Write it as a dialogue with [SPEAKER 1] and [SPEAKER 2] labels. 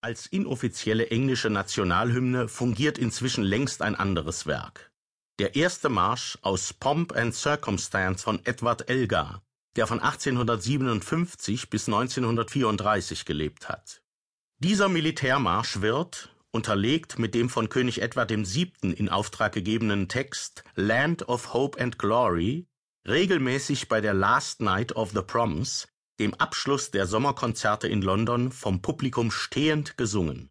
[SPEAKER 1] Als inoffizielle englische Nationalhymne fungiert inzwischen längst ein anderes Werk. Der erste Marsch aus Pomp and Circumstance von Edward Elgar, der von 1857 bis 1934 gelebt hat. Dieser Militärmarsch wird, unterlegt mit dem von König Edward VII. in Auftrag gegebenen Text Land of Hope and Glory, regelmäßig bei der Last Night of the Proms dem Abschluss der Sommerkonzerte in London vom Publikum stehend gesungen.